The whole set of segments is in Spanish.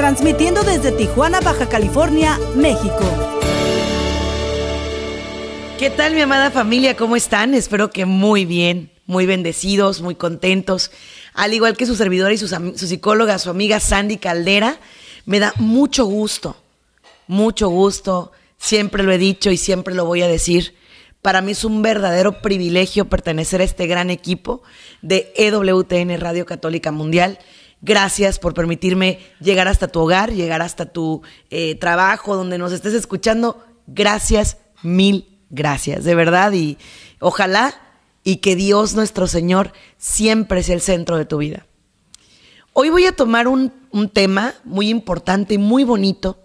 transmitiendo desde Tijuana, Baja California, México. ¿Qué tal mi amada familia? ¿Cómo están? Espero que muy bien, muy bendecidos, muy contentos. Al igual que su servidora y su, su psicóloga, su amiga Sandy Caldera, me da mucho gusto, mucho gusto. Siempre lo he dicho y siempre lo voy a decir. Para mí es un verdadero privilegio pertenecer a este gran equipo de EWTN Radio Católica Mundial. Gracias por permitirme llegar hasta tu hogar, llegar hasta tu eh, trabajo, donde nos estés escuchando. Gracias, mil gracias, de verdad. Y ojalá y que Dios nuestro Señor siempre sea el centro de tu vida. Hoy voy a tomar un, un tema muy importante y muy bonito.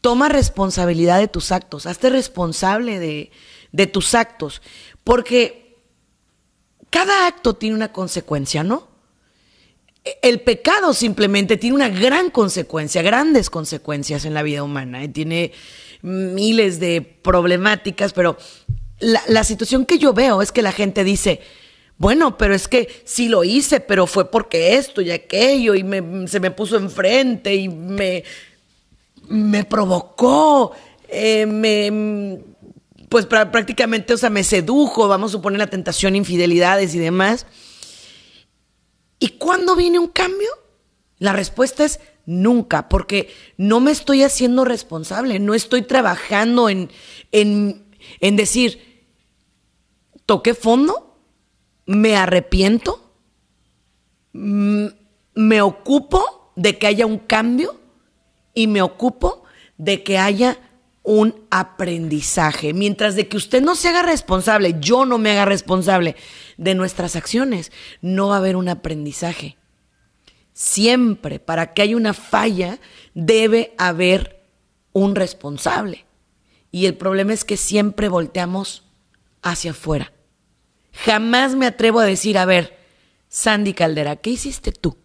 Toma responsabilidad de tus actos, hazte responsable de, de tus actos, porque cada acto tiene una consecuencia, ¿no? El pecado simplemente tiene una gran consecuencia, grandes consecuencias en la vida humana, y tiene miles de problemáticas, pero la, la, situación que yo veo es que la gente dice, bueno, pero es que sí lo hice, pero fue porque esto y aquello, y me, se me puso enfrente y me, me provocó, eh, me, pues prácticamente, o sea, me sedujo, vamos a suponer la tentación, infidelidades y demás. ¿Y cuándo viene un cambio? La respuesta es nunca, porque no me estoy haciendo responsable, no estoy trabajando en, en, en decir, toqué fondo, me arrepiento, me ocupo de que haya un cambio y me ocupo de que haya un aprendizaje. Mientras de que usted no se haga responsable, yo no me haga responsable de nuestras acciones, no va a haber un aprendizaje. Siempre, para que haya una falla, debe haber un responsable. Y el problema es que siempre volteamos hacia afuera. Jamás me atrevo a decir, a ver, Sandy Caldera, ¿qué hiciste tú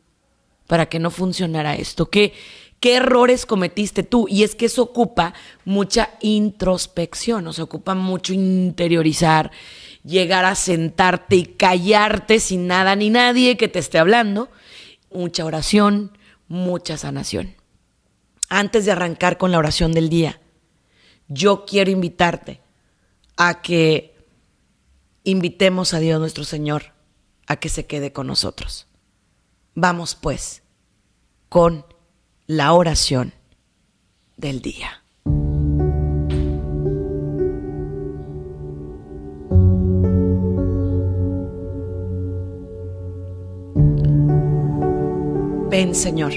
para que no funcionara esto? ¿Qué, ¿Qué errores cometiste tú? Y es que eso ocupa mucha introspección, o ocupa mucho interiorizar, llegar a sentarte y callarte sin nada ni nadie que te esté hablando. Mucha oración, mucha sanación. Antes de arrancar con la oración del día, yo quiero invitarte a que invitemos a Dios nuestro Señor a que se quede con nosotros. Vamos pues con la oración del día. Ven Señor,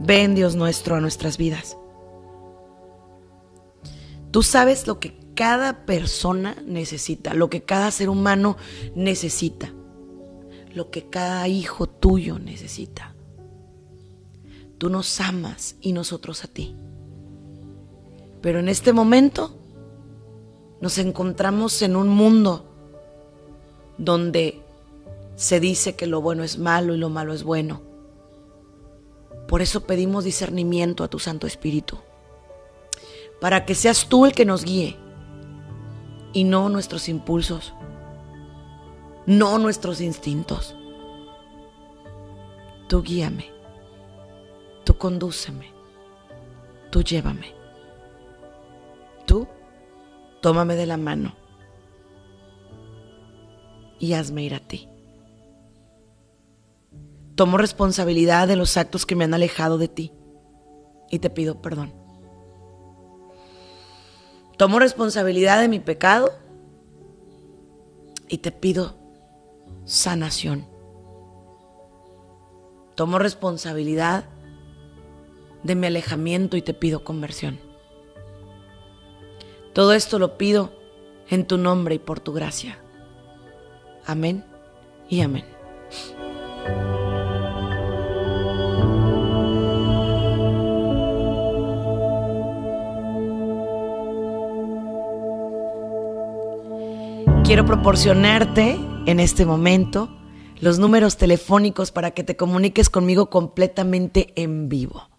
ven Dios nuestro a nuestras vidas. Tú sabes lo que cada persona necesita, lo que cada ser humano necesita, lo que cada hijo tuyo necesita. Tú nos amas y nosotros a ti. Pero en este momento nos encontramos en un mundo donde se dice que lo bueno es malo y lo malo es bueno. Por eso pedimos discernimiento a tu Santo Espíritu, para que seas tú el que nos guíe y no nuestros impulsos, no nuestros instintos. Tú guíame condúceme. Tú llévame. Tú tómame de la mano y hazme ir a ti. Tomo responsabilidad de los actos que me han alejado de ti y te pido perdón. Tomo responsabilidad de mi pecado y te pido sanación. Tomo responsabilidad de mi alejamiento y te pido conversión. Todo esto lo pido en tu nombre y por tu gracia. Amén y amén. Quiero proporcionarte en este momento los números telefónicos para que te comuniques conmigo completamente en vivo.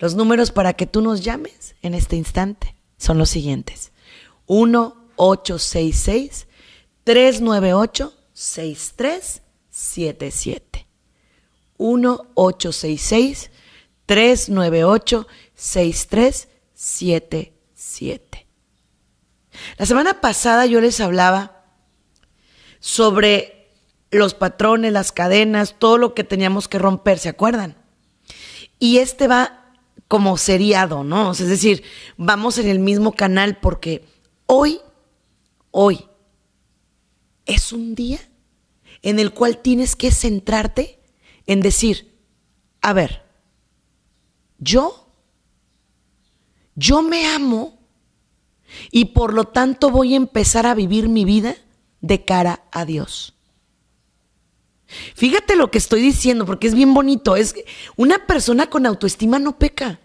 Los números para que tú nos llames en este instante son los siguientes. 1-866-398-6377. 1-866-398-6377. La semana pasada yo les hablaba sobre los patrones, las cadenas, todo lo que teníamos que romper, ¿se acuerdan? Y este va como seriado, ¿no? Es decir, vamos en el mismo canal porque hoy, hoy, es un día en el cual tienes que centrarte en decir, a ver, yo, yo me amo y por lo tanto voy a empezar a vivir mi vida de cara a Dios. Fíjate lo que estoy diciendo porque es bien bonito. Es una persona con autoestima no peca.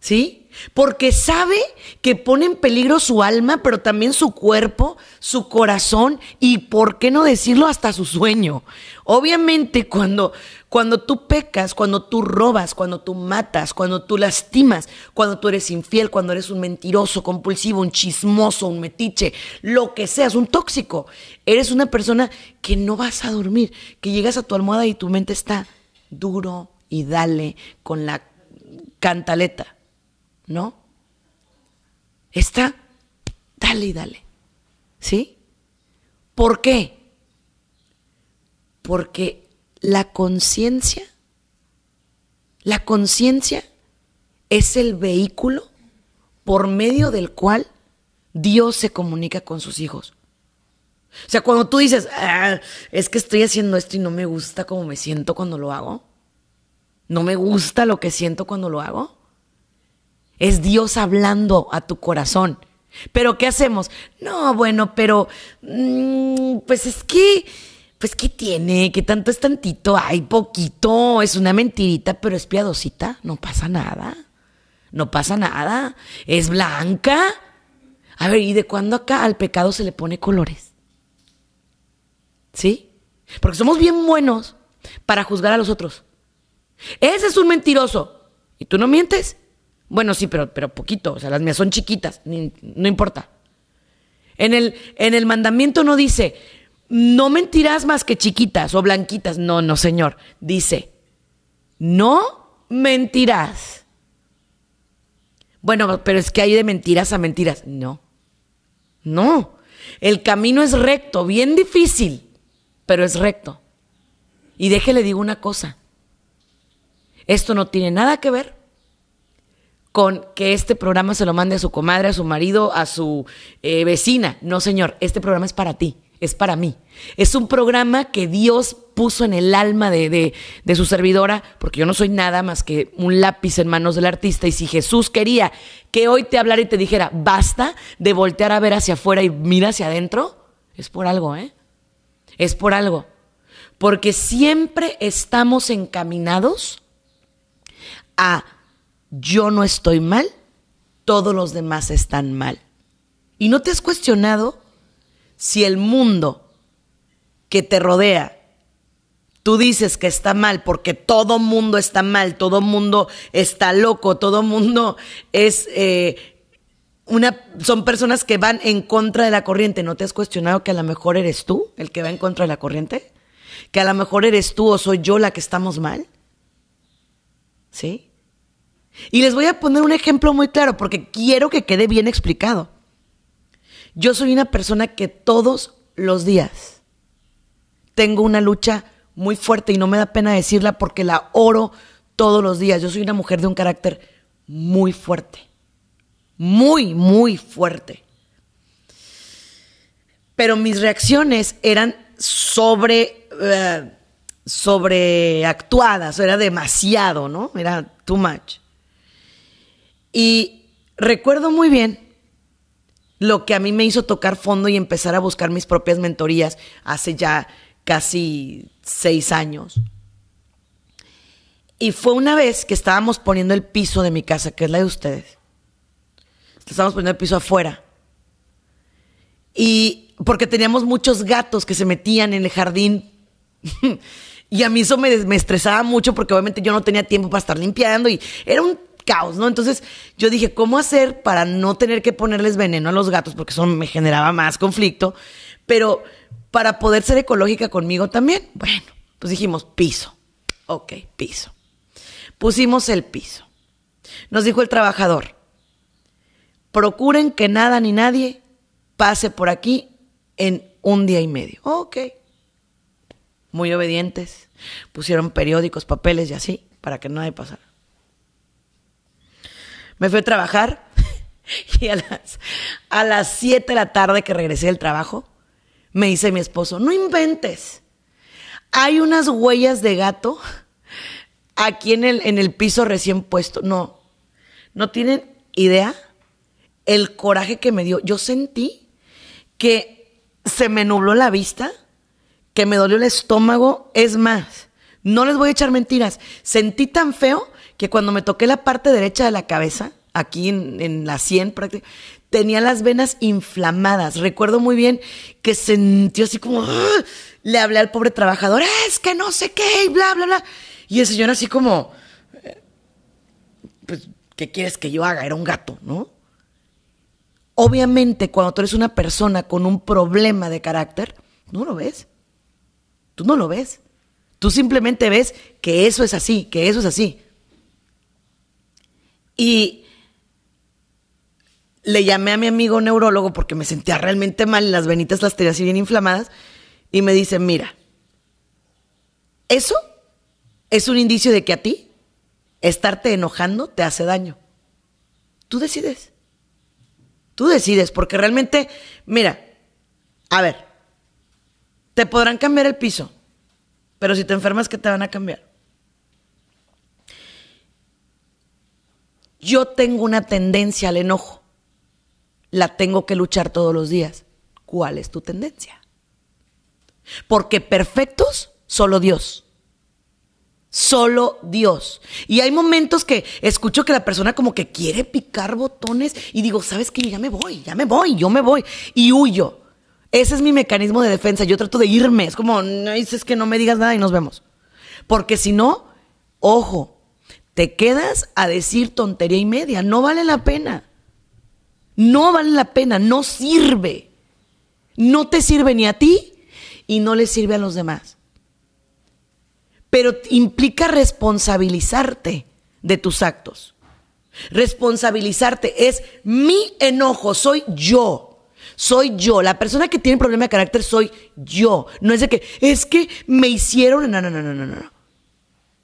¿Sí? Porque sabe que pone en peligro su alma, pero también su cuerpo, su corazón y, ¿por qué no decirlo, hasta su sueño? Obviamente cuando, cuando tú pecas, cuando tú robas, cuando tú matas, cuando tú lastimas, cuando tú eres infiel, cuando eres un mentiroso, compulsivo, un chismoso, un metiche, lo que seas, un tóxico, eres una persona que no vas a dormir, que llegas a tu almohada y tu mente está duro y dale con la cantaleta. ¿no? Está, dale y dale. ¿Sí? ¿Por qué? Porque la conciencia, la conciencia es el vehículo por medio del cual Dios se comunica con sus hijos. O sea, cuando tú dices, ah, es que estoy haciendo esto y no me gusta como me siento cuando lo hago, no me gusta lo que siento cuando lo hago, es Dios hablando a tu corazón. Pero ¿qué hacemos? No, bueno, pero mm, pues es que, pues ¿qué tiene? ¿Qué tanto es tantito? Hay poquito, es una mentirita, pero es piadosita, no pasa nada. No pasa nada. Es blanca. A ver, ¿y de cuándo acá al pecado se le pone colores? ¿Sí? Porque somos bien buenos para juzgar a los otros. Ese es un mentiroso. ¿Y tú no mientes? Bueno, sí, pero, pero poquito. O sea, las mías son chiquitas. no importa. En el, en el mandamiento no dice, no mentirás más que chiquitas o blanquitas. No, no, señor. Dice, no mentirás. Bueno, pero es que hay de mentiras a mentiras. No. No. El camino es recto, bien difícil, pero es recto. Y déjele digo una cosa. Esto no tiene nada que ver con que este programa se lo mande a su comadre, a su marido, a su eh, vecina. No, señor, este programa es para ti, es para mí. Es un programa que Dios puso en el alma de, de su servidora, porque yo no soy nada más que un lápiz en manos del artista. Y si Jesús quería que hoy te hablara y te dijera, basta de voltear a ver hacia afuera y mira hacia adentro, es por algo, ¿eh? Es por algo. Porque siempre estamos encaminados a yo no estoy mal, todos los demás están mal. ¿Y no te has cuestionado si el mundo que te rodea, tú dices que está mal porque todo mundo está mal, todo mundo está loco, todo mundo es... Eh, una, son personas que van en contra de la corriente. ¿No te has cuestionado que a lo mejor eres tú el que va en contra de la corriente? ¿Que a lo mejor eres tú o soy yo la que estamos mal? ¿Sí? Y les voy a poner un ejemplo muy claro porque quiero que quede bien explicado. Yo soy una persona que todos los días tengo una lucha muy fuerte y no me da pena decirla porque la oro todos los días. Yo soy una mujer de un carácter muy fuerte. Muy, muy fuerte. Pero mis reacciones eran sobre, uh, sobreactuadas, era demasiado, ¿no? Era too much. Y recuerdo muy bien lo que a mí me hizo tocar fondo y empezar a buscar mis propias mentorías hace ya casi seis años. Y fue una vez que estábamos poniendo el piso de mi casa, que es la de ustedes. Estábamos poniendo el piso afuera. Y porque teníamos muchos gatos que se metían en el jardín. y a mí eso me, me estresaba mucho porque obviamente yo no tenía tiempo para estar limpiando y era un caos, ¿no? Entonces yo dije, ¿cómo hacer para no tener que ponerles veneno a los gatos? Porque eso me generaba más conflicto, pero para poder ser ecológica conmigo también. Bueno, pues dijimos piso. Ok, piso. Pusimos el piso. Nos dijo el trabajador, procuren que nada ni nadie pase por aquí en un día y medio. Ok. Muy obedientes. Pusieron periódicos, papeles y así, para que nadie pasara. Me fui a trabajar y a las, a las 7 de la tarde que regresé del trabajo, me dice mi esposo, no inventes. Hay unas huellas de gato aquí en el, en el piso recién puesto. No, no tienen idea el coraje que me dio. Yo sentí que se me nubló la vista, que me dolió el estómago. Es más, no les voy a echar mentiras. Sentí tan feo que cuando me toqué la parte derecha de la cabeza, aquí en, la sien prácticamente, tenía las venas inflamadas. Recuerdo muy bien que sentí así como, ¡ah! le hablé al pobre trabajador, es que no sé qué, y bla, bla, bla. Y el señor así como, eh, pues, ¿qué quieres que yo haga? Era un gato, ¿no? Obviamente, cuando tú eres una persona con un problema de carácter, no lo ves. Tú no lo ves. Tú simplemente ves que eso es así, que eso es así. Y le llamé a mi amigo neurólogo porque me sentía realmente mal las venitas las tenía así bien inflamadas. Y me dice, mira, eso es un indicio de que a ti estarte enojando te hace daño. Tú decides. Tú decides, porque realmente, mira, a ver, te podrán cambiar el piso, pero si te enfermas, ¿qué te van a cambiar? Yo tengo una tendencia al enojo. La tengo que luchar todos los días. ¿Cuál es tu tendencia? Porque perfectos, solo Dios. Solo Dios. Y hay momentos que escucho que la persona como que quiere picar botones y digo, ¿sabes qué? Ya me voy, ya me voy, yo me voy. Y huyo. Ese es mi mecanismo de defensa. Yo trato de irme. Es como, no dices que no me digas nada y nos vemos. Porque si no, ojo, te quedas a decir tontería y media. No vale la pena. No vale la pena, no sirve. No te sirve ni a ti y no le sirve a los demás. Pero implica responsabilizarte de tus actos. Responsabilizarte es mi enojo, soy yo. Soy yo. La persona que tiene problema de carácter soy yo. No es de que, es que me hicieron. No, no, no, no, no, no.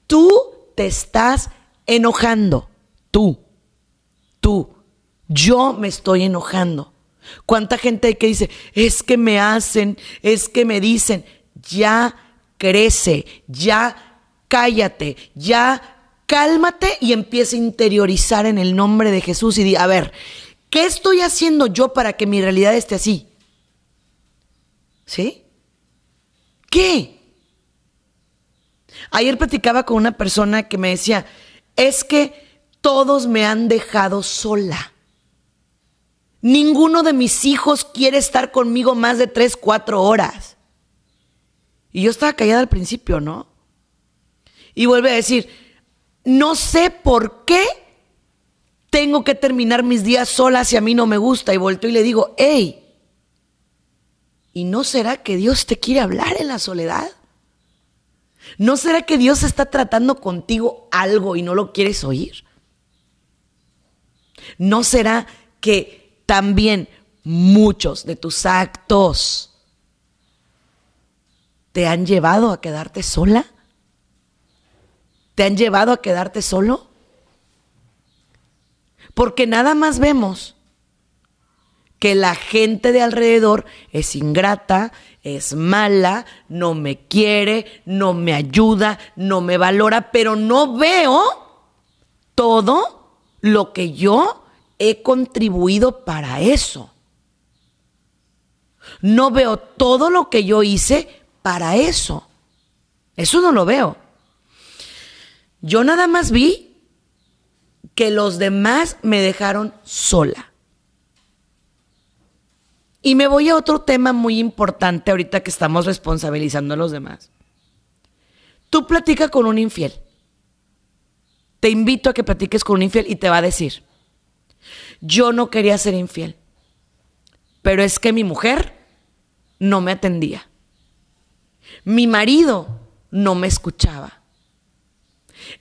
Tú te estás enojando. Tú. Tú. Yo me estoy enojando. ¿Cuánta gente hay que dice, es que me hacen, es que me dicen, ya crece, ya cállate, ya cálmate y empieza a interiorizar en el nombre de Jesús y di, a ver, ¿qué estoy haciendo yo para que mi realidad esté así? ¿Sí? ¿Qué? Ayer platicaba con una persona que me decía, es que todos me han dejado sola. Ninguno de mis hijos quiere estar conmigo más de tres, cuatro horas. Y yo estaba callada al principio, ¿no? Y vuelve a decir, no sé por qué tengo que terminar mis días sola si a mí no me gusta. Y vuelto y le digo, hey, ¿y no será que Dios te quiere hablar en la soledad? ¿No será que Dios está tratando contigo algo y no lo quieres oír? ¿No será que también muchos de tus actos te han llevado a quedarte sola? ¿Te han llevado a quedarte solo? Porque nada más vemos que la gente de alrededor es ingrata, es mala, no me quiere, no me ayuda, no me valora, pero no veo todo lo que yo he contribuido para eso. No veo todo lo que yo hice para eso. Eso no lo veo. Yo nada más vi que los demás me dejaron sola. Y me voy a otro tema muy importante ahorita que estamos responsabilizando a los demás. Tú platica con un infiel. Te invito a que platiques con un infiel y te va a decir, yo no quería ser infiel, pero es que mi mujer no me atendía. Mi marido no me escuchaba.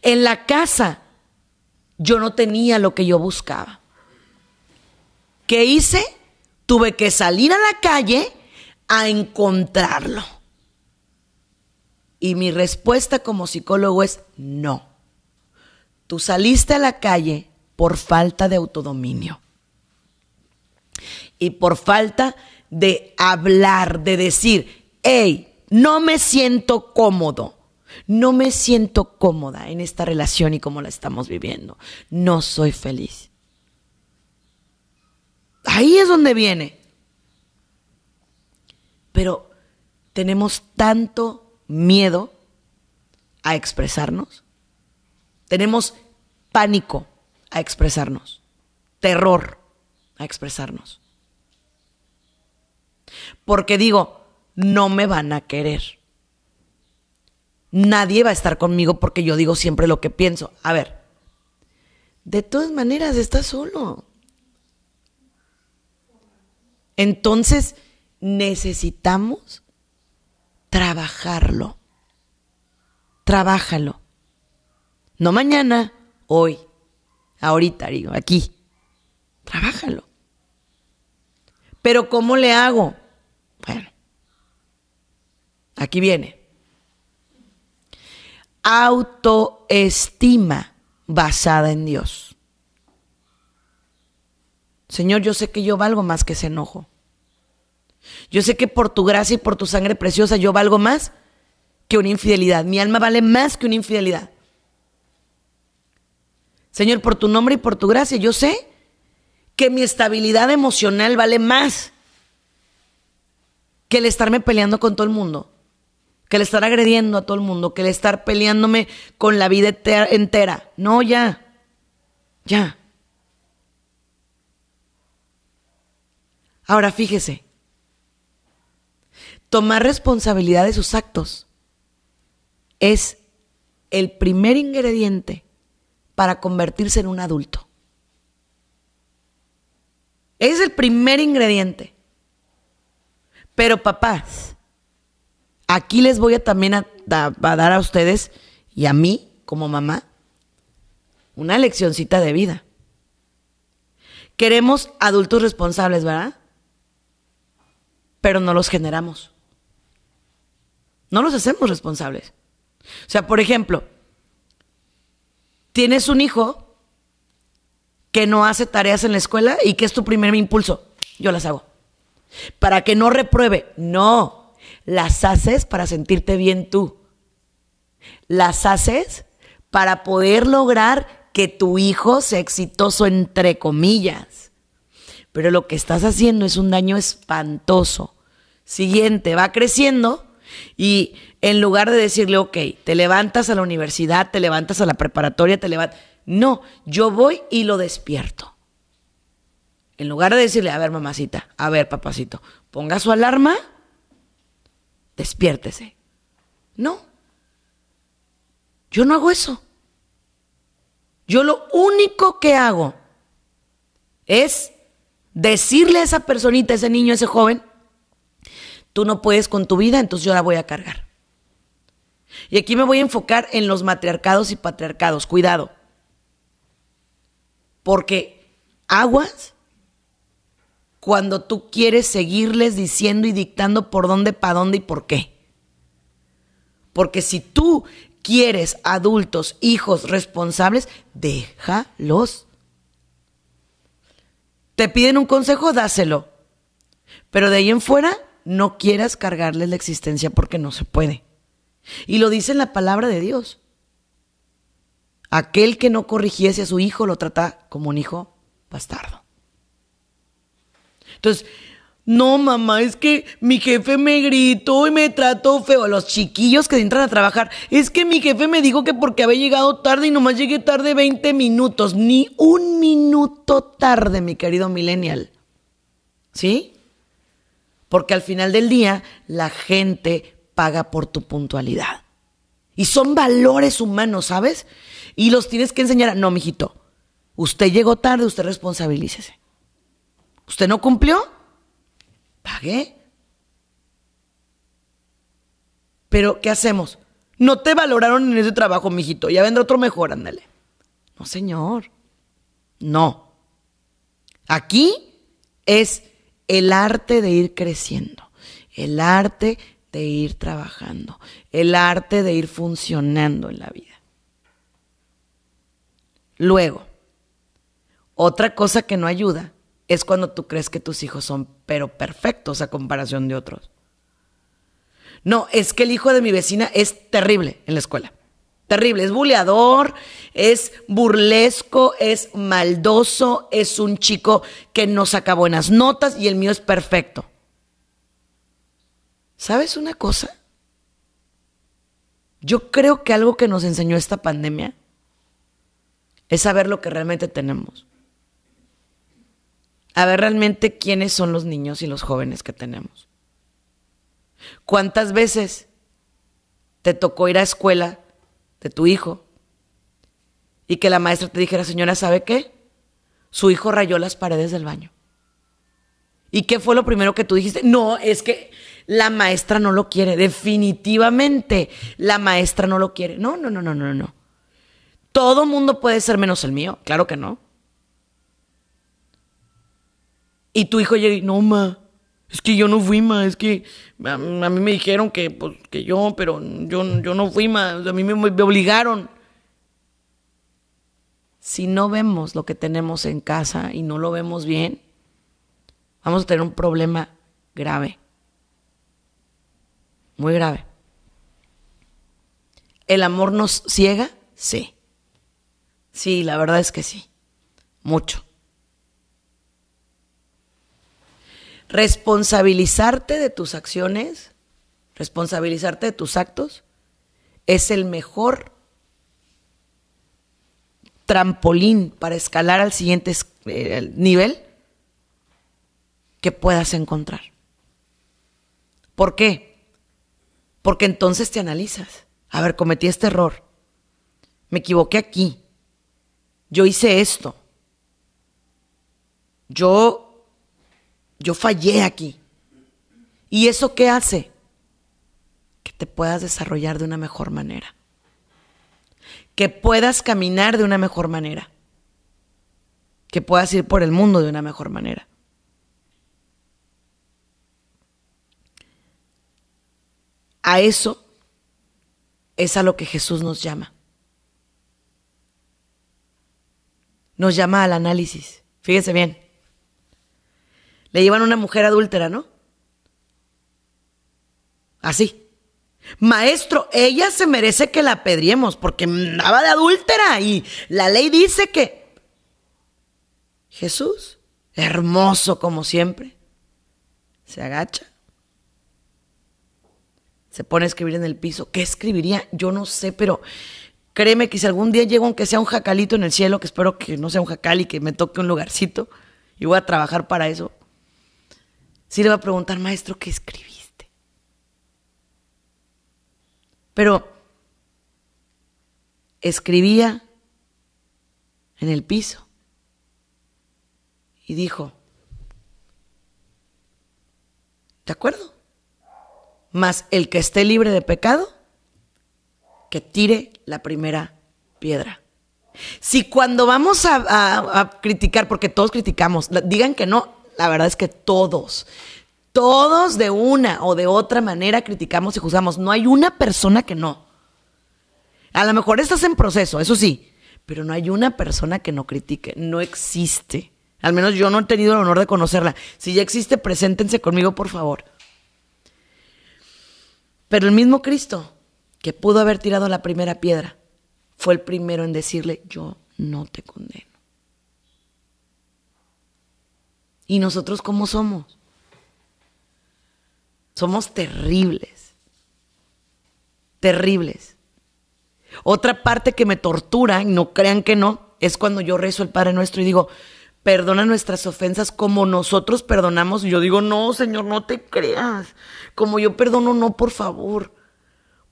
En la casa yo no tenía lo que yo buscaba. ¿Qué hice? Tuve que salir a la calle a encontrarlo. Y mi respuesta como psicólogo es no. Tú saliste a la calle por falta de autodominio. Y por falta de hablar, de decir, hey, no me siento cómodo. No me siento cómoda en esta relación y como la estamos viviendo. No soy feliz. Ahí es donde viene. Pero tenemos tanto miedo a expresarnos. Tenemos pánico a expresarnos. Terror a expresarnos. Porque digo, no me van a querer. Nadie va a estar conmigo porque yo digo siempre lo que pienso. A ver, de todas maneras estás solo. Entonces, necesitamos trabajarlo. Trabájalo. No mañana, hoy, ahorita, digo, aquí. Trabájalo. Pero ¿cómo le hago? Bueno, aquí viene. Autoestima basada en Dios. Señor, yo sé que yo valgo más que ese enojo. Yo sé que por tu gracia y por tu sangre preciosa yo valgo más que una infidelidad. Mi alma vale más que una infidelidad. Señor, por tu nombre y por tu gracia, yo sé que mi estabilidad emocional vale más que el estarme peleando con todo el mundo, que el estar agrediendo a todo el mundo, que el estar peleándome con la vida entera. No, ya, ya. Ahora fíjese, tomar responsabilidad de sus actos es el primer ingrediente para convertirse en un adulto. Es el primer ingrediente. Pero papás, aquí les voy a también a, dar a ustedes y a mí como mamá una leccioncita de vida. Queremos adultos responsables, ¿verdad? Pero no los generamos. No los hacemos responsables. O sea, por ejemplo, tienes un hijo que no hace tareas en la escuela y que es tu primer impulso. Yo las hago para que no repruebe. No, las haces para sentirte bien tú. Las haces para poder lograr que tu hijo sea exitoso entre comillas. Pero lo que estás haciendo es un daño espantoso. Siguiente, va creciendo y en lugar de decirle, ok, te levantas a la universidad, te levantas a la preparatoria, te levantas... No, yo voy y lo despierto. En lugar de decirle, a ver, mamacita, a ver, papacito, ponga su alarma, despiértese. No. Yo no hago eso. Yo lo único que hago es decirle a esa personita, a ese niño, a ese joven, tú no puedes con tu vida, entonces yo la voy a cargar. Y aquí me voy a enfocar en los matriarcados y patriarcados. Cuidado. Porque aguas cuando tú quieres seguirles diciendo y dictando por dónde, para dónde y por qué. Porque si tú quieres adultos, hijos responsables, déjalos. Te piden un consejo, dáselo. Pero de ahí en fuera, no quieras cargarles la existencia porque no se puede. Y lo dice en la palabra de Dios. Aquel que no corrigiese a su hijo lo trata como un hijo bastardo. Entonces, no, mamá, es que mi jefe me gritó y me trató feo. Los chiquillos que entran a trabajar, es que mi jefe me dijo que porque había llegado tarde y nomás llegué tarde 20 minutos. Ni un minuto tarde, mi querido millennial. ¿Sí? Porque al final del día, la gente paga por tu puntualidad. Y son valores humanos, ¿sabes? Y los tienes que enseñar. A... No, mijito. Usted llegó tarde, usted responsabilícese. ¿Usted no cumplió? Pagué. Pero, ¿qué hacemos? No te valoraron en ese trabajo, mijito. Ya vendrá otro mejor, ándale. No, señor. No. Aquí es el arte de ir creciendo, el arte de ir trabajando, el arte de ir funcionando en la vida. Luego, otra cosa que no ayuda es cuando tú crees que tus hijos son pero perfectos a comparación de otros. No, es que el hijo de mi vecina es terrible en la escuela. Terrible, es buleador, es burlesco, es maldoso, es un chico que no saca buenas notas y el mío es perfecto. ¿Sabes una cosa? Yo creo que algo que nos enseñó esta pandemia es saber lo que realmente tenemos. A ver realmente quiénes son los niños y los jóvenes que tenemos. ¿Cuántas veces te tocó ir a escuela de tu hijo y que la maestra te dijera, señora, ¿sabe qué? Su hijo rayó las paredes del baño. ¿Y qué fue lo primero que tú dijiste? No, es que la maestra no lo quiere. Definitivamente la maestra no lo quiere. No, no, no, no, no, no. Todo mundo puede ser menos el mío. Claro que no. Y tu hijo llega y, no, ma, es que yo no fui, ma, es que a, mí me dijeron que, pues, que yo, pero yo, yo no fui, ma, a mí me obligaron. Si no vemos lo que tenemos en casa y no lo vemos bien, vamos a tener un problema grave. Muy grave. ¿El amor nos ciega? Sí. Sí, la verdad es que sí. Mucho. Responsabilizarte de tus acciones, responsabilizarte de tus actos, es el mejor trampolín para escalar al siguiente eh, nivel que puedas encontrar. ¿Por qué? Porque entonces te analizas. A ver, cometí este error. Me equivoqué aquí. Yo hice esto. Yo yo fallé aquí. ¿Y eso qué hace? Que te puedas desarrollar de una mejor manera. Que puedas caminar de una mejor manera. Que puedas ir por el mundo de una mejor manera. A eso es a lo que Jesús nos llama. Nos llama al análisis. Fíjese bien. Le llevan a una mujer adúltera, ¿no? Así. Maestro, ella se merece que la apedriemos porque andaba de adúltera y la ley dice que... Jesús, hermoso como siempre, se agacha, se pone a escribir en el piso. ¿Qué escribiría? Yo no sé, pero créeme que si algún día llego aunque sea un jacalito en el cielo, que espero que no sea un jacal y que me toque un lugarcito, y voy a trabajar para eso, sí le va a preguntar, maestro, ¿qué escribiste? Pero escribía en el piso y dijo, ¿de acuerdo? Mas el que esté libre de pecado, que tire la primera piedra. Si cuando vamos a, a criticar, porque todos criticamos, digan que no, la verdad es que todos, todos de una o de otra manera criticamos y juzgamos. No hay una persona que no. A lo mejor estás en proceso, eso sí, pero no hay una persona que no critique. No existe. Al menos yo no he tenido el honor de conocerla. Si ya existe, preséntense conmigo, por favor. Pero el mismo Cristo, que pudo haber tirado la primera piedra, fue el primero en decirle, yo no te condeno. ¿Y nosotros cómo somos? Somos terribles. Terribles. Otra parte que me tortura, y no crean que no, es cuando yo rezo el Padre Nuestro y digo, perdona nuestras ofensas como nosotros perdonamos. Y yo digo, no, Señor, no te creas. Como yo perdono, no, por favor.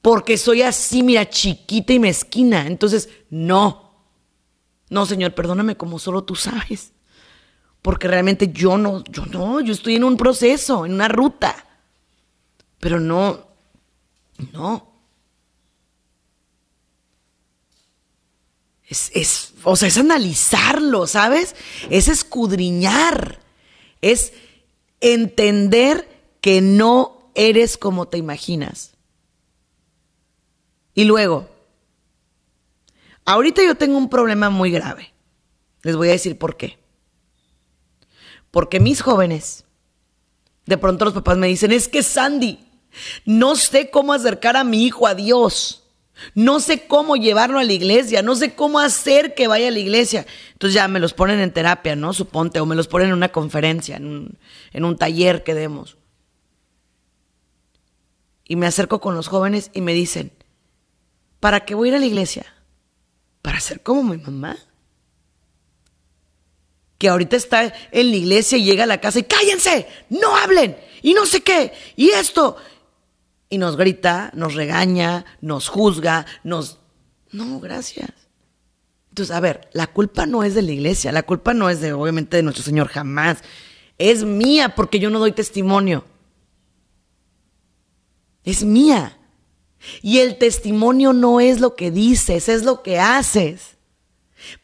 Porque soy así, mira, chiquita y mezquina. Entonces, no. No, Señor, perdóname como solo tú sabes. Porque realmente yo no, yo no, yo estoy en un proceso, en una ruta. Pero no, no. Es, o sea, es analizarlo, ¿sabes? Es escudriñar. Es entender que no eres como te imaginas. Y luego, ahorita yo tengo un problema muy grave. Les voy a decir por qué. Porque mis jóvenes, de pronto los papás me dicen, es que Sandy, no sé cómo acercar a mi hijo a Dios. No sé cómo llevarlo a la iglesia, no sé cómo hacer que vaya a la iglesia. Entonces ya me los ponen en terapia, ¿no? Suponte, o me los ponen en una conferencia, en un, en un taller que demos. Y me acerco con los jóvenes y me dicen, ¿para qué voy a ir a la iglesia? ¿Para ser como mi mamá? Que ahorita está en la iglesia y llega a la casa y cállense, no hablen, y no sé qué, y esto y nos grita, nos regaña, nos juzga, nos... No, gracias. Entonces, a ver, la culpa no es de la iglesia, la culpa no es de, obviamente, de nuestro Señor, jamás. Es mía porque yo no doy testimonio. Es mía. Y el testimonio no es lo que dices, es lo que haces.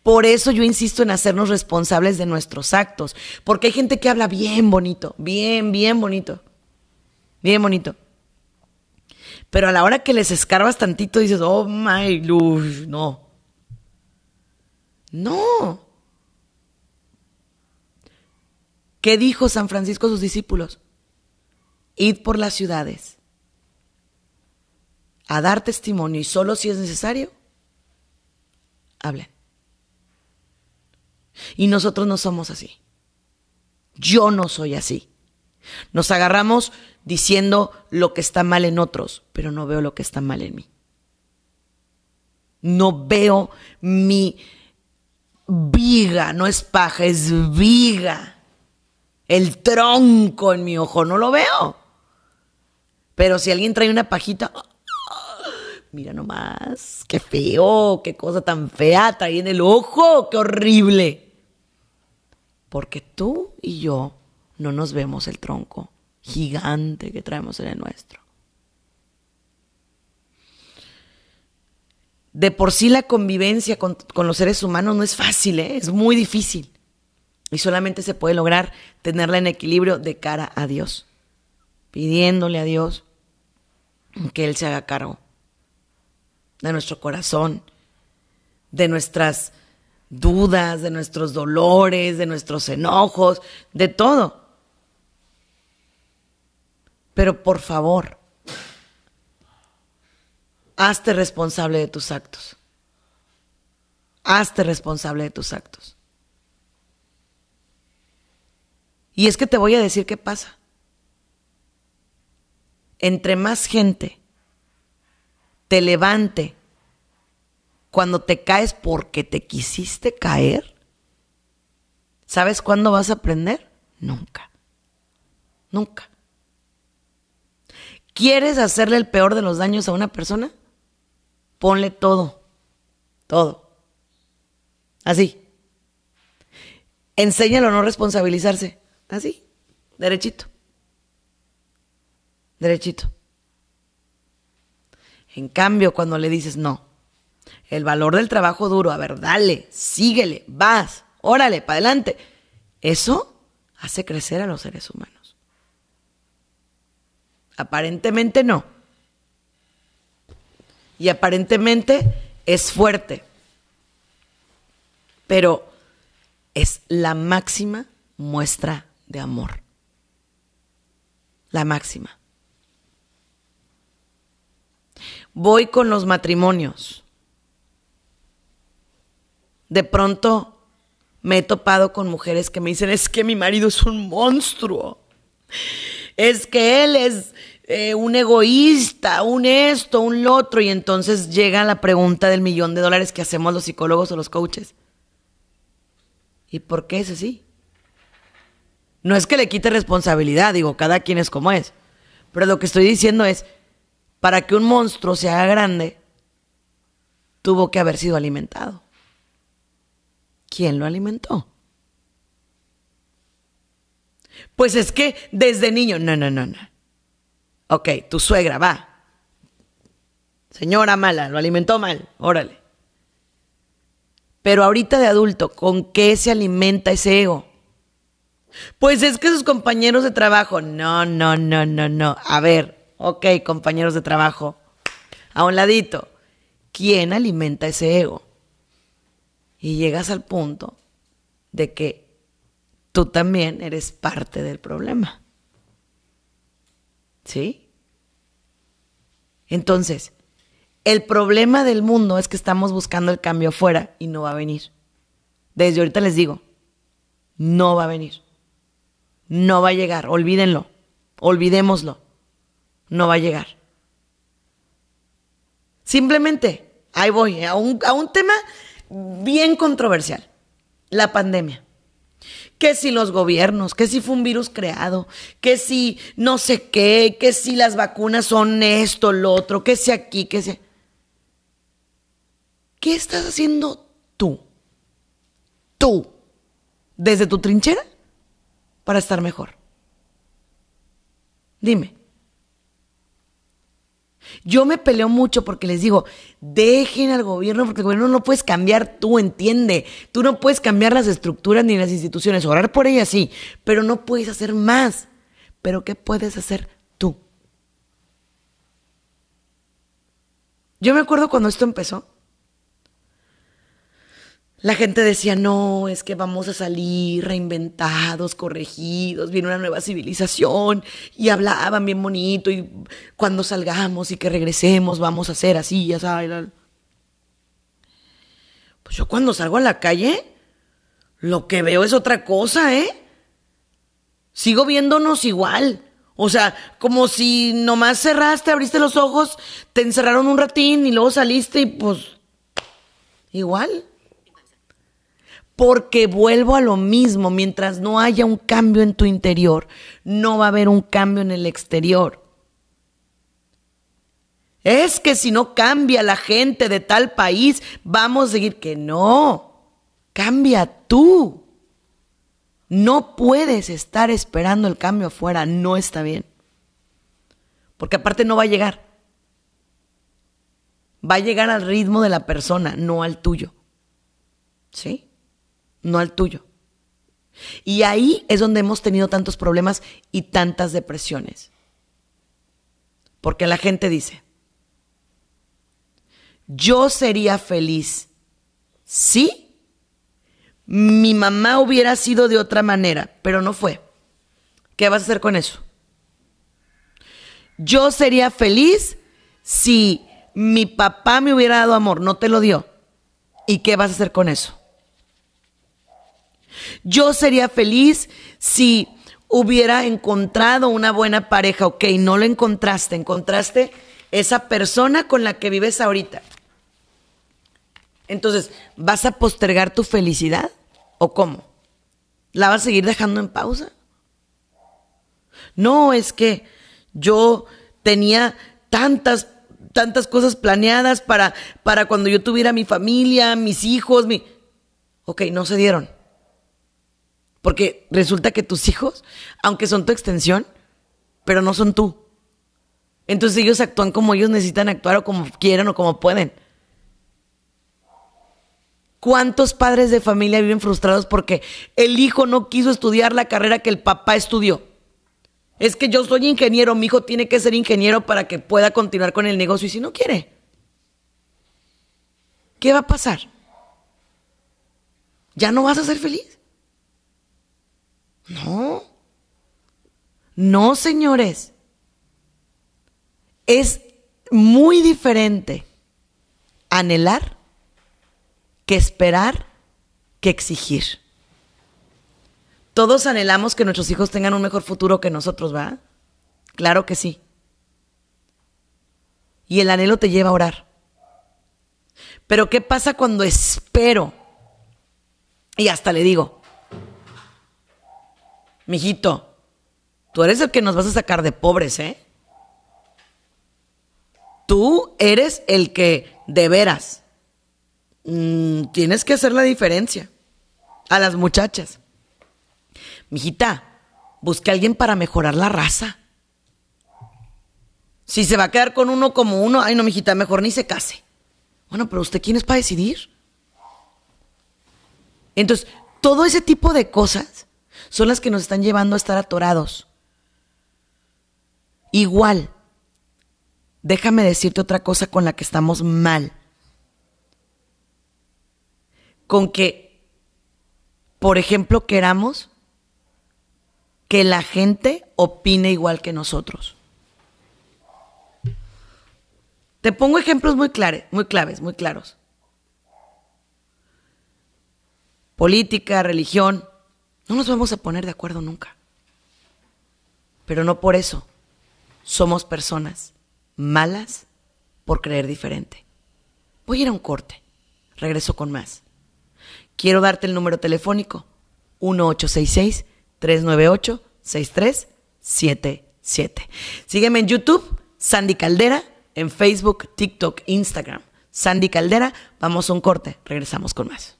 Por eso yo insisto en hacernos responsables de nuestros actos, porque hay gente que habla bien bonito, bien, bien bonito, bien bonito. Pero a la hora que les escarbas tantito dices, oh my luz, no. No. ¿Qué dijo San Francisco a sus discípulos? Id por las ciudades a dar testimonio y solo si es necesario, hablen. Y nosotros no somos así. Yo no soy así. Nos agarramos diciendo lo que está mal en otros, pero no veo lo que está mal en mí. No veo mi viga, no es paja, es viga. El tronco en mi ojo, no lo veo. Pero si alguien trae una pajita, mira nomás, qué feo, qué cosa tan fea trae en el ojo, qué horrible. Porque tú y yo no nos vemos el tronco gigante que traemos en el nuestro. De por sí la convivencia con, los seres humanos no es fácil, ¿eh? es muy difícil. Y solamente se puede lograr tenerla en equilibrio de cara a Dios, pidiéndole a Dios que Él se haga cargo de nuestro corazón, de nuestras dudas, de nuestros dolores, de nuestros enojos, de todo. Pero por favor, hazte responsable de tus actos. Hazte responsable de tus actos. Y es que te voy a decir qué pasa. Entre más gente te levante cuando te caes porque te quisiste caer, ¿sabes cuándo vas a aprender? Nunca. Nunca. ¿Quieres hacerle el peor de los daños a una persona? Ponle todo, todo. Así. Enséñalo a no responsabilizarse. Así, derechito. Derechito. En cambio, cuando le dices no, el valor del trabajo duro, a ver, dale, síguele, vas, órale, para adelante. Eso hace crecer a los seres humanos. Aparentemente no. Y aparentemente es fuerte. Pero es la máxima muestra de amor. La máxima. Voy con los matrimonios. De pronto me he topado con mujeres que me dicen, es que mi marido es un monstruo. Es que él es eh, un egoísta, un esto, un lo otro, y entonces llega la pregunta del millón de dólares que hacemos los psicólogos o los coaches. ¿Y por qué es así? No es que le quite responsabilidad, digo, cada quien es como es. Pero lo que estoy diciendo es, para que un monstruo se haga grande, tuvo que haber sido alimentado. ¿Quién lo alimentó? Pues es que desde niño, no, no, no, no. Ok, tu suegra, va. Señora mala, lo alimentó mal, órale. Pero ahorita de adulto, ¿con qué se alimenta ese ego? Pues es que sus compañeros de trabajo, no, no, no, no, no. A ver, ok, compañeros de trabajo, a un ladito, ¿quién alimenta ese ego? Y llegas al punto de que tú también eres parte del problema. ¿Sí? Entonces, el problema del mundo es que estamos buscando el cambio afuera y no va a venir. Desde ahorita les digo, no va a venir. No va a llegar, olvídenlo, olvidémoslo. No va a llegar. Simplemente, ahí voy, a un, a un tema bien controversial, la pandemia. Que si los gobiernos, que si fue un virus creado, que si no sé qué, que si las vacunas son esto, lo otro, que si aquí, que si... ¿Qué estás haciendo tú? Tú, desde tu trinchera, para estar mejor. Dime. Yo me peleo mucho porque les digo, dejen al gobierno, porque el gobierno no puedes cambiar tú, entiende. Tú no puedes cambiar las estructuras ni las instituciones, orar por ellas sí, pero no puedes hacer más. Pero ¿qué puedes hacer tú? Yo me acuerdo cuando esto empezó, la gente decía, no, es que vamos a salir reinventados, corregidos, viene una nueva civilización y hablaban bien bonito y cuando salgamos y que regresemos vamos a hacer así, ya sabes. Pues yo cuando salgo a la calle, lo que veo es otra cosa, ¿eh? Sigo viéndonos igual. O sea, como si nomás cerraste, abriste los ojos, te encerraron un ratín y luego saliste y pues igual porque vuelvo a lo mismo, mientras no haya un cambio en tu interior, no va a haber un cambio en el exterior. Es que si no cambia la gente de tal país, vamos a seguir que no. Cambia tú. No puedes estar esperando el cambio afuera, no está bien. Porque aparte no va a llegar. Va a llegar al ritmo de la persona, no al tuyo. ¿Sí? No al tuyo. Y ahí es donde hemos tenido tantos problemas y tantas depresiones. Porque la gente dice, yo sería feliz si mi mamá hubiera sido de otra manera, pero no fue. ¿Qué vas a hacer con eso? Yo sería feliz si mi papá me hubiera dado amor, no te lo dio. ¿Y qué vas a hacer con eso? Yo sería feliz si hubiera encontrado una buena pareja. Ok, no lo encontraste, encontraste esa persona con la que vives ahorita. Entonces, ¿vas a postergar tu felicidad? ¿O cómo? ¿La vas a seguir dejando en pausa? No, es que yo tenía tantas, tantas cosas planeadas para, para cuando yo tuviera mi familia, mis hijos, mi... Ok, no se dieron. Porque resulta que tus hijos, aunque son tu extensión, pero no son tú. Entonces ellos actúan como ellos necesitan actuar o como quieren o como pueden. ¿Cuántos padres de familia viven frustrados porque el hijo no quiso estudiar la carrera que el papá estudió? Es que yo soy ingeniero, mi hijo tiene que ser ingeniero para que pueda continuar con el negocio y si no quiere, ¿qué va a pasar? ¿Ya no vas a ser feliz? No. No, señores. Es muy diferente anhelar que esperar que exigir. Todos anhelamos que nuestros hijos tengan un mejor futuro que nosotros, ¿va? Claro que sí. Y el anhelo te lleva a orar. Pero ¿qué pasa cuando espero? Y hasta le digo, mijito, tú eres el que nos vas a sacar de pobres, ¿eh? Tú eres el que, de veras, mm, tienes que hacer la diferencia a las muchachas. Mijita, busque a alguien para mejorar la raza. Si se va a quedar con uno como uno, ay no, mijita, mejor ni se case. Bueno, pero usted quién es para decidir. Entonces, todo ese tipo de cosas son las que nos están llevando a estar atorados. Igual, déjame decirte otra cosa con la que estamos mal. Con que, por ejemplo, queramos que la gente opine igual que nosotros. Te pongo ejemplos muy, claros, muy claves, muy claros. Política, religión, no nos vamos a poner de acuerdo nunca. Pero no por eso somos personas malas por creer diferente. Voy a ir a un corte. Regreso con más. Quiero darte el número telefónico 1866-398-6377. Sígueme en YouTube, Sandy Caldera en Facebook, TikTok, Instagram. Sandy Caldera, vamos a un corte, regresamos con más.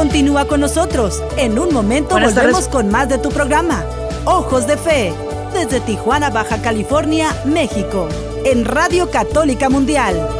Continúa con nosotros. En un momento volvemos con más de tu programa. Ojos de Fe, desde Tijuana, Baja California, México, en Radio Católica Mundial.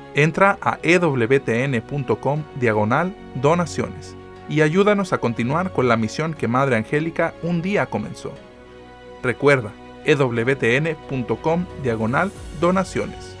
Entra a ewtn.com diagonal donaciones y ayúdanos a continuar con la misión que Madre Angélica un día comenzó. Recuerda, ewtn.com diagonal donaciones.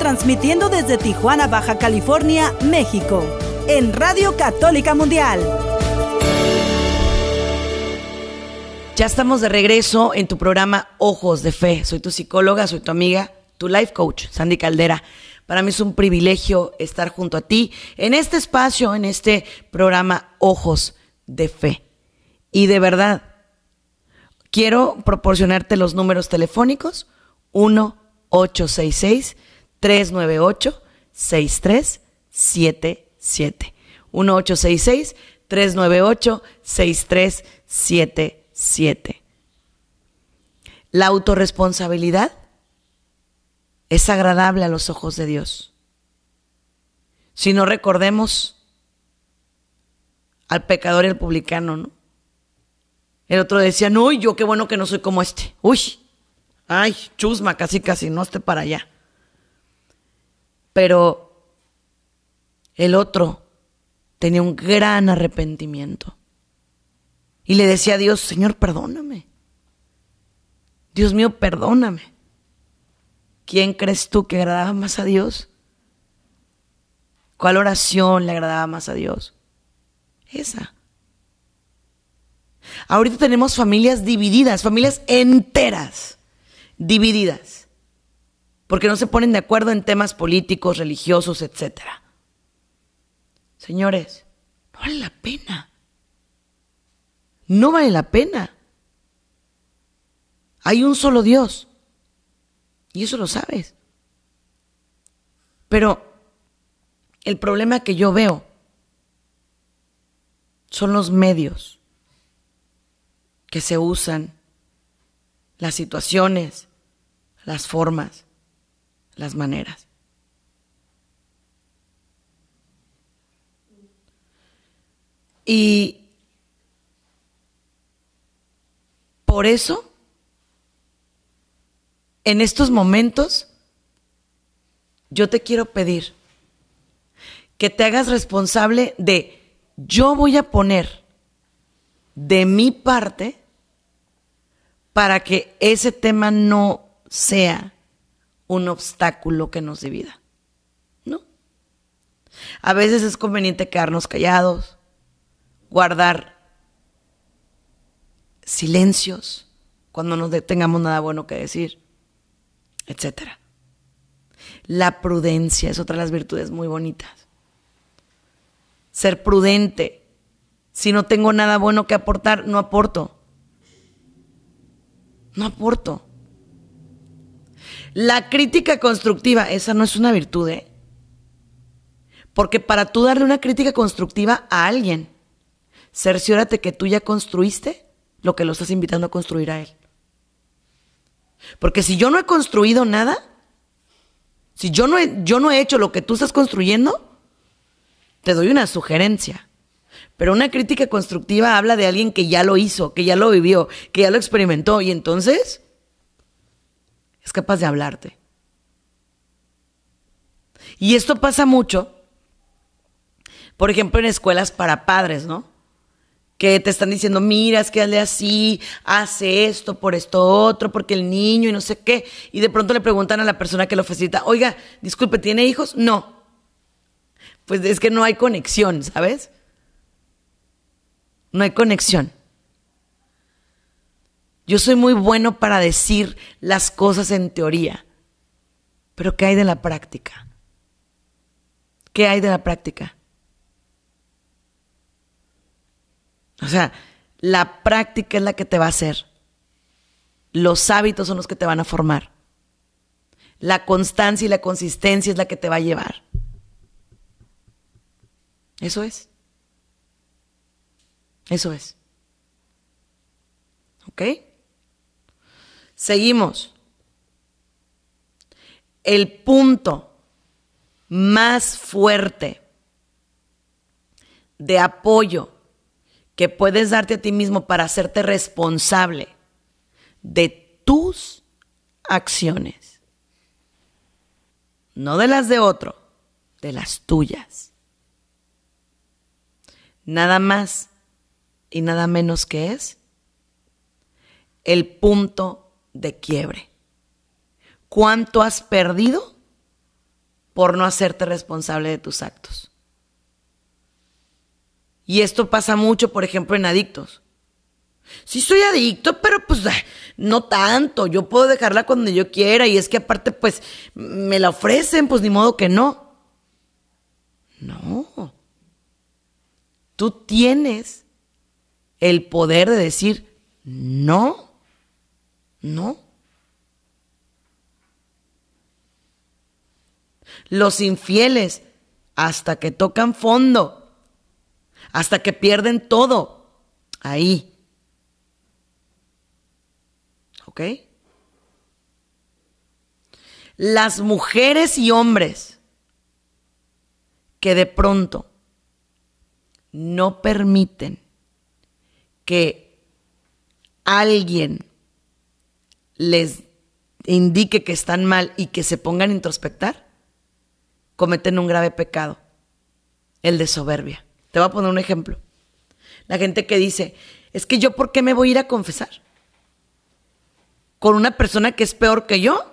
Transmitiendo desde Tijuana, Baja California, México, en Radio Católica Mundial. Ya estamos de regreso en tu programa Ojos de Fe. Soy tu psicóloga, soy tu amiga, tu life coach, Sandy Caldera. Para mí es un privilegio estar junto a ti en este espacio, en este programa Ojos de Fe. Y de verdad, quiero proporcionarte los números telefónicos 1-866-398-6377. 1-866-398-6377. La autorresponsabilidad es agradable a los ojos de Dios. Si no recordemos al pecador y al publicano, ¿no? El otro decía, no, yo qué bueno que no soy como este. Uy, ay, chusma, casi casi, no esté para allá. Pero el otro tenía un gran arrepentimiento. Y le decía a Dios, Señor, perdóname. Dios mío, perdóname. ¿Quién crees tú que agradaba más a Dios? ¿Cuál oración le agradaba más a Dios? Esa. Ahorita tenemos familias divididas, familias enteras, divididas, porque no se ponen de acuerdo en temas políticos, religiosos, etc. Señores, no vale la pena. No vale la pena. Hay un solo Dios. Y eso lo sabes. Pero el problema que yo veo son los medios que se usan, las situaciones, las formas, las maneras. Y por eso, en estos momentos, yo te quiero pedir que te hagas responsable de yo voy a poner de mi parte para que ese tema no sea un obstáculo que nos divida. ¿No? A veces es conveniente quedarnos callados, guardar silencios cuando no tengamos nada bueno que decir, etc. La prudencia es otra de las virtudes muy bonitas. Ser prudente. Si no tengo nada bueno que aportar, no aporto. No aporto. La crítica constructiva, esa no es una virtud, ¿eh? Porque para tú darle una crítica constructiva a alguien, cerciórate que tú ya construiste lo que lo estás invitando a construir a él. Porque si yo no he construido nada, si yo no he, yo no he hecho lo que tú estás construyendo, te doy una sugerencia. Pero una crítica constructiva habla de alguien que ya lo hizo, que ya lo vivió, que ya lo experimentó y entonces es capaz de hablarte. Y esto pasa mucho, por ejemplo, en escuelas para padres, ¿no? Que te están diciendo, mira, es que hazle así, hace esto, por esto otro, porque el niño y no sé qué. Y de pronto le preguntan a la persona que lo facilita, oiga, disculpe, ¿tiene hijos? No. Pues es que no hay conexión, ¿sabes? No hay conexión. Yo soy muy bueno para decir las cosas en teoría, pero ¿qué hay de la práctica? ¿Qué hay de la práctica? O sea, la práctica es la que te va a hacer. Los hábitos son los que te van a formar. La constancia y la consistencia es la que te va a llevar. Eso es. Eso es. ¿Ok? Seguimos. El punto más fuerte de apoyo que puedes darte a ti mismo para hacerte responsable de tus acciones, no de las de otro, de las tuyas. Nada más y nada menos que es el punto de quiebre. ¿Cuánto has perdido por no hacerte responsable de tus actos? Y esto pasa mucho, por ejemplo, en adictos. Sí soy adicto, pero pues no tanto. Yo puedo dejarla cuando yo quiera y es que aparte pues me la ofrecen, pues ni modo que no. No. Tú tienes el poder de decir no, no. Los infieles, hasta que tocan fondo, hasta que pierden todo, ahí. ¿Ok? Las mujeres y hombres que de pronto no permiten que alguien les indique que están mal y que se pongan a introspectar, cometen un grave pecado, el de soberbia. Te voy a poner un ejemplo. La gente que dice, es que yo, ¿por qué me voy a ir a confesar? ¿Con una persona que es peor que yo?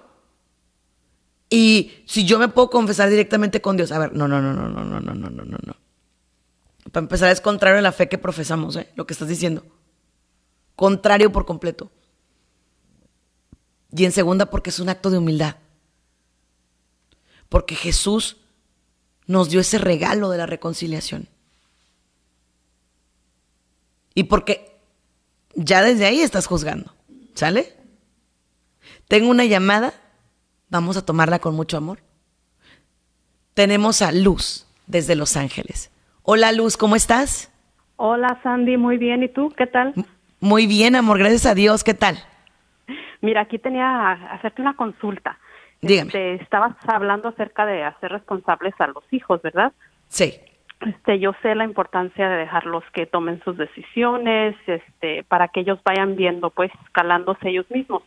Y si yo me puedo confesar directamente con Dios, a ver, no, no, no, no, no, no, no, no, no, no, no. Para empezar, es contrario a la fe que profesamos, ¿eh? Lo que estás diciendo. Contrario por completo. Y en segunda, porque es un acto de humildad. Porque Jesús nos dio ese regalo de la reconciliación. Y porque ya desde ahí estás juzgando. ¿Sale? Tengo una llamada. Vamos a tomarla con mucho amor. Tenemos a Luz desde Los Ángeles. Hola Luz, ¿cómo estás? Hola Sandy, muy bien. ¿Y tú? ¿Qué tal? Muy bien, amor, gracias a Dios. ¿Qué tal? Mira, aquí tenía hacerte una consulta. Dígame. Este, estabas hablando acerca de hacer responsables a los hijos, ¿verdad? Sí. Este, yo sé la importancia de dejarlos que tomen sus decisiones, este, para que ellos vayan viendo, pues, escalándose ellos mismos.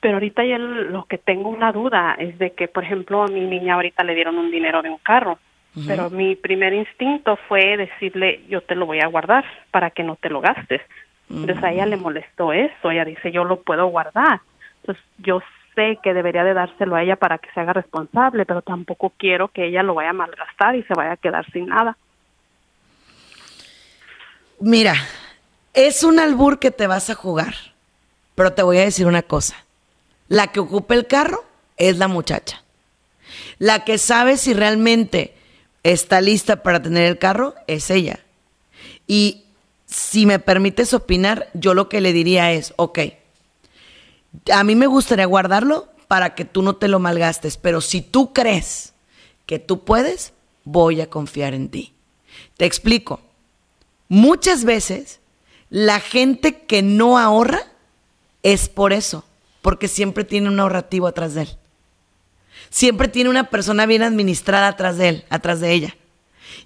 Pero ahorita yo lo que tengo una duda es de que, por ejemplo, a mi niña ahorita le dieron un dinero de un carro, pero mi primer instinto fue decirle, yo te lo voy a guardar para que no te lo gastes. Entonces a ella le molestó eso, ella dice, yo lo puedo guardar. Entonces yo sé que debería de dárselo a ella para que se haga responsable, pero tampoco quiero que ella lo vaya a malgastar y se vaya a quedar sin nada. Mira, es un albur que te vas a jugar, pero te voy a decir una cosa. La que ocupa el carro es la muchacha. La que sabe si realmente está lista para tener el carro es ella. Y si me permites opinar, yo lo que le diría es, ok, a mí me gustaría guardarlo para que tú no te lo malgastes, pero si tú crees que tú puedes, voy a confiar en ti. Te explico. Muchas veces la gente que no ahorra es por eso, porque siempre tiene un ahorrativo atrás de él. Siempre tiene una persona bien administrada atrás de él, atrás de ella.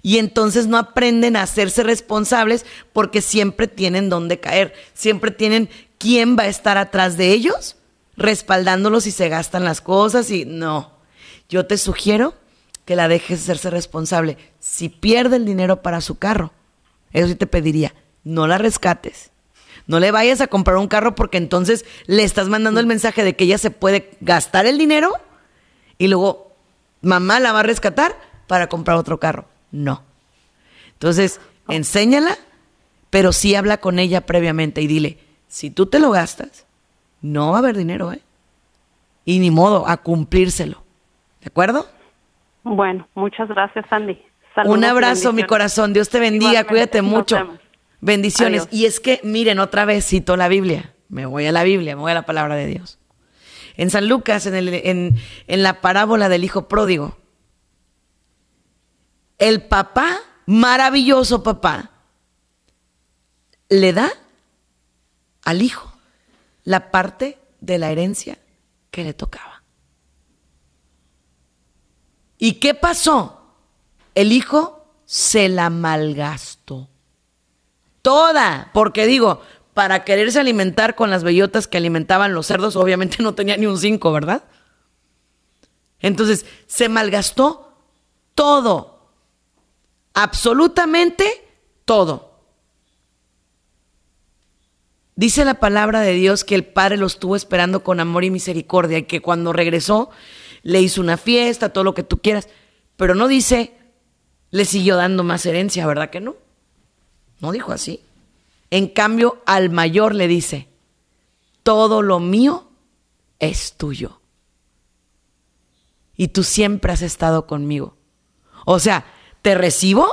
Y entonces no aprenden a hacerse responsables porque siempre tienen dónde caer, siempre tienen quién va a estar atrás de ellos respaldándolos si se gastan las cosas y no. Yo te sugiero que la dejes hacerse responsable. Si pierde el dinero para su carro, eso sí te pediría, no la rescates. No le vayas a comprar un carro porque entonces le estás mandando el mensaje de que ella se puede gastar el dinero y luego mamá la va a rescatar para comprar otro carro. No. Entonces, enséñala, pero sí habla con ella previamente y dile, si tú te lo gastas, no va a haber dinero, ¿eh? Y ni modo, a cumplírselo. ¿De acuerdo? Bueno, muchas gracias, Sandy. Un abrazo, mi corazón. Dios te bendiga, cuídate mucho. Bendiciones. Y es que, miren, otra vez cito la Biblia. Me voy a la Biblia, me voy a la palabra de Dios. En San Lucas, en, el, en, en la parábola del hijo pródigo, el papá, maravilloso papá, le da al hijo la parte de la herencia que le tocaba. ¿Y qué pasó? El hijo se la malgastó. Toda, porque digo, para quererse alimentar con las bellotas que alimentaban los cerdos, obviamente no tenía ni un cinco, ¿verdad? Entonces, se malgastó todo. Absolutamente todo. Dice la palabra de Dios que el Padre lo estuvo esperando con amor y misericordia y que cuando regresó le hizo una fiesta, todo lo que tú quieras, pero no dice, le siguió dando más herencia, ¿verdad que no? No dijo así. En cambio, al mayor le dice, todo lo mío es tuyo. Y tú siempre has estado conmigo. O sea, ¿te recibo?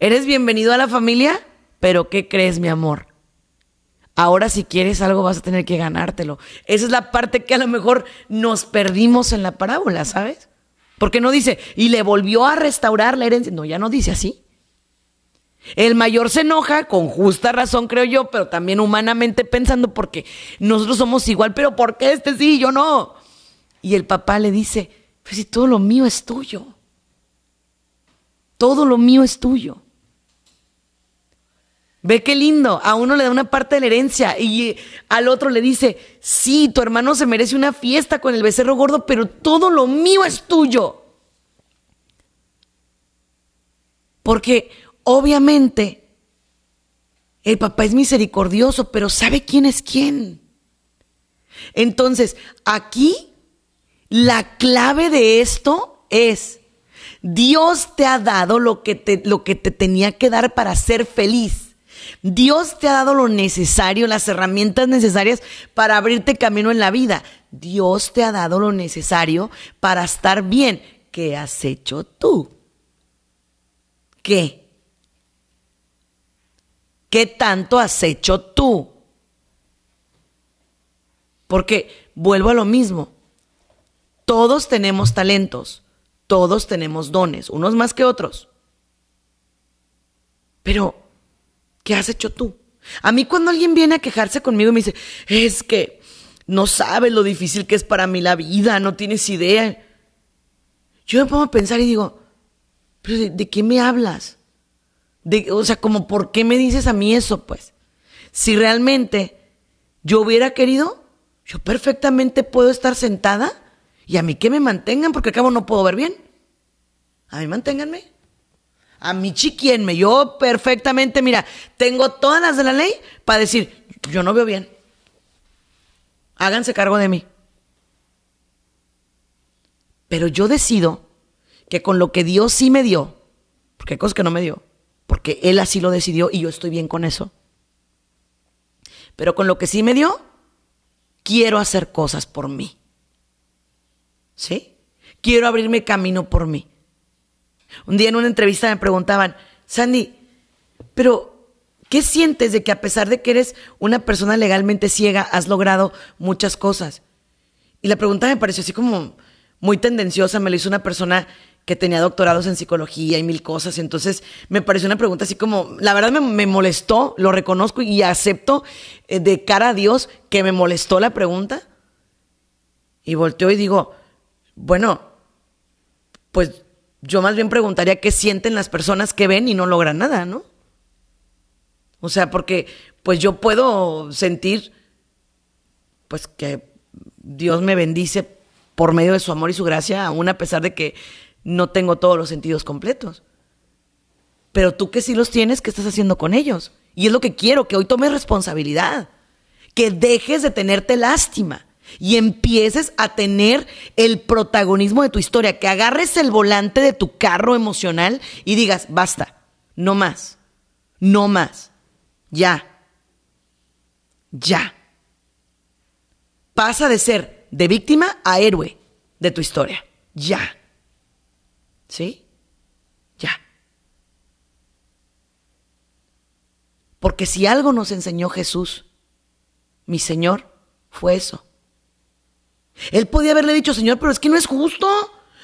¿Eres bienvenido a la familia? Pero ¿qué crees, mi amor? Ahora si quieres algo vas a tener que ganártelo. Esa es la parte que a lo mejor nos perdimos en la parábola, ¿sabes? Porque no dice, y le volvió a restaurar la herencia. No, ya no dice así. El mayor se enoja, con justa razón creo yo, pero también humanamente pensando porque nosotros somos igual, pero ¿por qué este sí y yo no? Y el papá le dice, pues si todo lo mío es tuyo. Todo lo mío es tuyo. Ve qué lindo. A uno le da una parte de la herencia y al otro le dice, sí, tu hermano se merece una fiesta con el becerro gordo, pero todo lo mío es tuyo. Porque obviamente, el papá es misericordioso, pero sabe quién es quién. Entonces, aquí la clave de esto es, Dios te ha dado lo que te, lo que te tenía que dar para ser feliz. Dios te ha dado lo necesario, las herramientas necesarias para abrirte camino en la vida. Dios te ha dado lo necesario para estar bien. ¿Qué has hecho tú? ¿Qué? ¿Qué tanto has hecho tú? Porque vuelvo a lo mismo. Todos tenemos talentos, todos tenemos dones, unos más que otros. Pero, ¿qué has hecho tú? A mí cuando alguien viene a quejarse conmigo y me dice, es que no sabes lo difícil que es para mí la vida, no tienes idea. Yo me pongo a pensar y digo, ¿pero de, qué me hablas? o sea, como, ¿por qué me dices a mí eso, pues? Si realmente yo hubiera querido, yo perfectamente puedo estar sentada y a mí que me mantengan, porque al cabo no puedo ver bien. A mí manténganme. A mí chiquienme. Yo perfectamente, mira, tengo todas las de la ley para decir, yo no veo bien. Háganse cargo de mí. Pero yo decido que con lo que Dios sí me dio, porque hay cosas que no me dio, porque Él así lo decidió y yo estoy bien con eso. Pero con lo que sí me dio, quiero hacer cosas por mí. ¿Sí? Quiero abrirme camino por mí. Un día en una entrevista me preguntaban, Sandy, pero ¿qué sientes de que a pesar de que eres una persona legalmente ciega, has logrado muchas cosas? Y la pregunta me pareció así como muy tendenciosa, me lo hizo una persona que tenía doctorados en psicología y mil cosas. Entonces me pareció una pregunta así como, la verdad me, molestó, lo reconozco y acepto eh, de cara a Dios que me molestó la pregunta. Y volteo y digo, bueno, pues yo más bien preguntaría qué sienten las personas que ven y no logran nada, ¿no? O sea, porque pues yo puedo sentir pues que Dios me bendice por medio de su amor y su gracia, aún a pesar de que no tengo todos los sentidos completos. Pero tú que sí los tienes, ¿qué estás haciendo con ellos? Y es lo que quiero, que hoy tomes responsabilidad, que dejes de tenerte lástima y empieces a tener el protagonismo de tu historia, que agarres el volante de tu carro emocional y digas, basta, no más, no más, ya, ya. Pasa de ser de víctima a héroe de tu historia, ya. ¿Sí? Ya. Porque si algo nos enseñó Jesús, mi Señor, fue eso. Él podía haberle dicho, Señor, pero es que no es justo.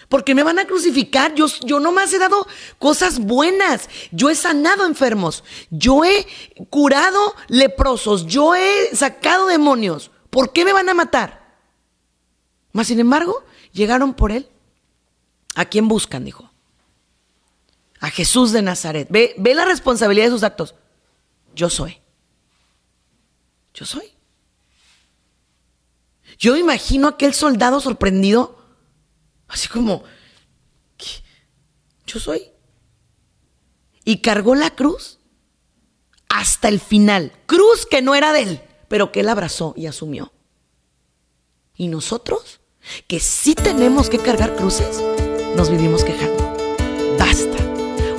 Porque me van a crucificar. Yo, yo nomás he dado cosas buenas. Yo he sanado enfermos. Yo he curado leprosos. Yo he sacado demonios. ¿Por qué me van a matar? Mas, sin embargo, llegaron por él ¿A quién buscan? Dijo. A Jesús de Nazaret. Ve, ve la responsabilidad de sus actos. Yo soy. Yo soy. Yo imagino a aquel soldado sorprendido, así como, yo soy. Y cargó la cruz hasta el final. Cruz que no era de él, pero que él abrazó y asumió. Y nosotros, que sí tenemos que cargar cruces, nos vivimos quejando. Basta.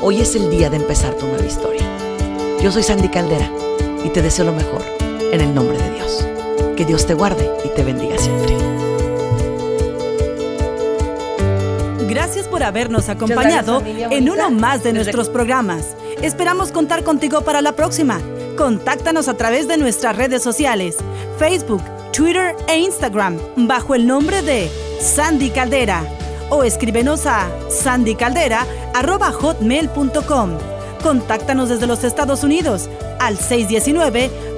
Hoy es el día de empezar tu nueva historia. Yo soy Sandy Caldera y te deseo lo mejor en el nombre de Dios. Que Dios te guarde y te bendiga siempre. Gracias por habernos acompañado en uno más de nuestros programas. Esperamos contar contigo para la próxima. Contáctanos a través de nuestras redes sociales, Facebook, Twitter e Instagram, bajo el nombre de Sandy Caldera o escríbenos a sandycaldera.hotmail.com. Contáctanos desde los Estados Unidos al